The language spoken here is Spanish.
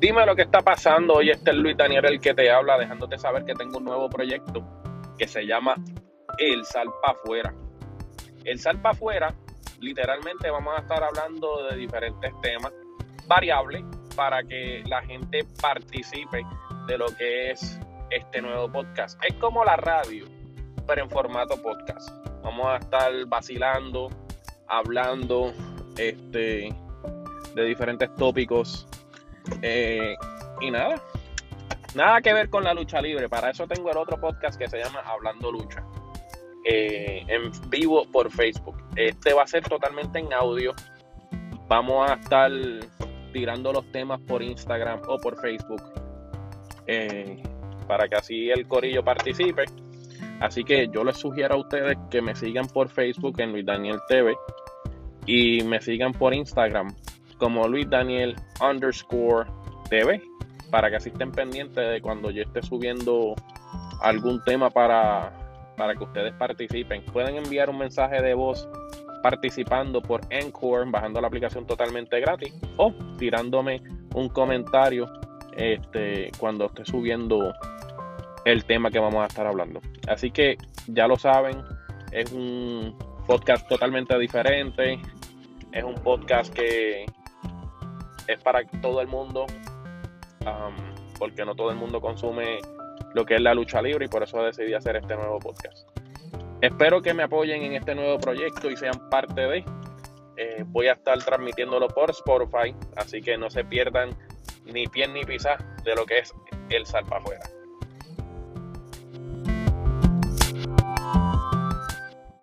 Dime lo que está pasando. Hoy este es Luis Daniel el que te habla, dejándote saber que tengo un nuevo proyecto que se llama El Salpa Afuera. El Salpa Afuera, literalmente vamos a estar hablando de diferentes temas variables para que la gente participe de lo que es este nuevo podcast. Es como la radio, pero en formato podcast. Vamos a estar vacilando, hablando este, de diferentes tópicos eh, y nada, nada que ver con la lucha libre. Para eso tengo el otro podcast que se llama Hablando Lucha. Eh, en vivo por Facebook. Este va a ser totalmente en audio. Vamos a estar tirando los temas por Instagram o por Facebook. Eh, para que así el corillo participe. Así que yo les sugiero a ustedes que me sigan por Facebook en Luis Daniel TV y me sigan por Instagram como Luis Daniel underscore TV para que así estén pendientes de cuando yo esté subiendo algún tema para, para que ustedes participen. Pueden enviar un mensaje de voz participando por Encore, bajando la aplicación totalmente gratis, o tirándome un comentario este, cuando esté subiendo el tema que vamos a estar hablando. Así que ya lo saben, es un podcast totalmente diferente, es un podcast que es para todo el mundo, porque no todo el mundo consume lo que es la lucha libre y por eso decidí hacer este nuevo podcast. Espero que me apoyen en este nuevo proyecto y sean parte de. Eh, voy a estar transmitiéndolo por Spotify, así que no se pierdan ni pie ni pisa de lo que es el Salpa Afuera.